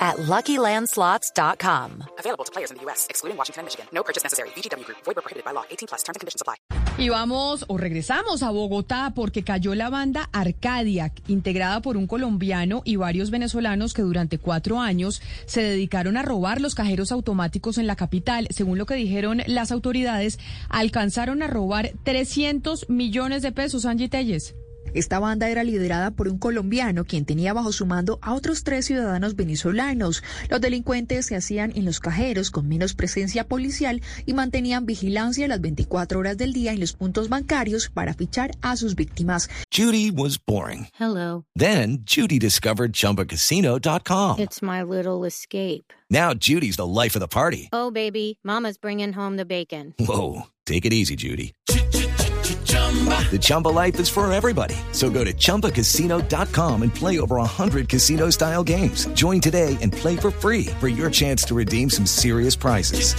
at LuckyLandSlots.com. Available to players in the U.S., excluding Washington and Michigan. No purchase necessary. VGW Group. Void where prohibited by law. 18 plus. Terms and conditions apply. Y vamos o regresamos a Bogotá porque cayó la banda Arcadia, integrada por un colombiano y varios venezolanos que durante cuatro años se dedicaron a robar los cajeros automáticos en la capital. Según lo que dijeron las autoridades, alcanzaron a robar 300 millones de pesos, Angie Telles. Esta banda era liderada por un colombiano quien tenía bajo su mando a otros tres ciudadanos venezolanos. Los delincuentes se hacían en los cajeros con menos presencia policial y mantenían vigilancia las 24 horas del día en los puntos bancarios para fichar a sus víctimas. Judy was boring. Hello. Then Judy discovered chumbacasino.com. It's my little escape. Now Judy's the life of the party. Oh, baby, Mama's bringing home the bacon. Whoa, take it easy, Judy. The Chumba life is for everybody. So go to ChumbaCasino.com and play over 100 casino style games. Join today and play for free for your chance to redeem some serious prizes.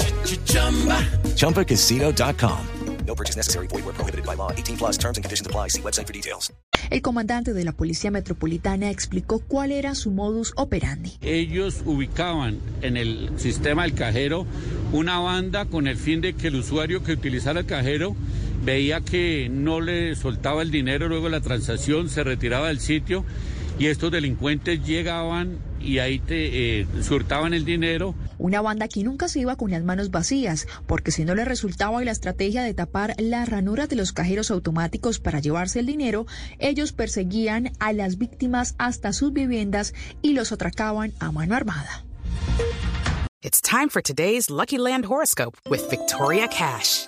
ChumbaCasino.com. No purchase necessary. Void where prohibited by law. 18 plus terms and conditions apply. See website for details. El comandante de la Policía Metropolitana explicó cuál era su modus operandi. Ellos ubicaban en el sistema del cajero una banda con el fin de que el usuario que utilizara el cajero veía que no le soltaba el dinero luego de la transacción, se retiraba del sitio y estos delincuentes llegaban y ahí te eh, surtaban el dinero. Una banda que nunca se iba con las manos vacías, porque si no le resultaba la estrategia de tapar las ranuras de los cajeros automáticos para llevarse el dinero, ellos perseguían a las víctimas hasta sus viviendas y los atracaban a mano armada. It's time for today's Lucky Land horoscope with Victoria Cash.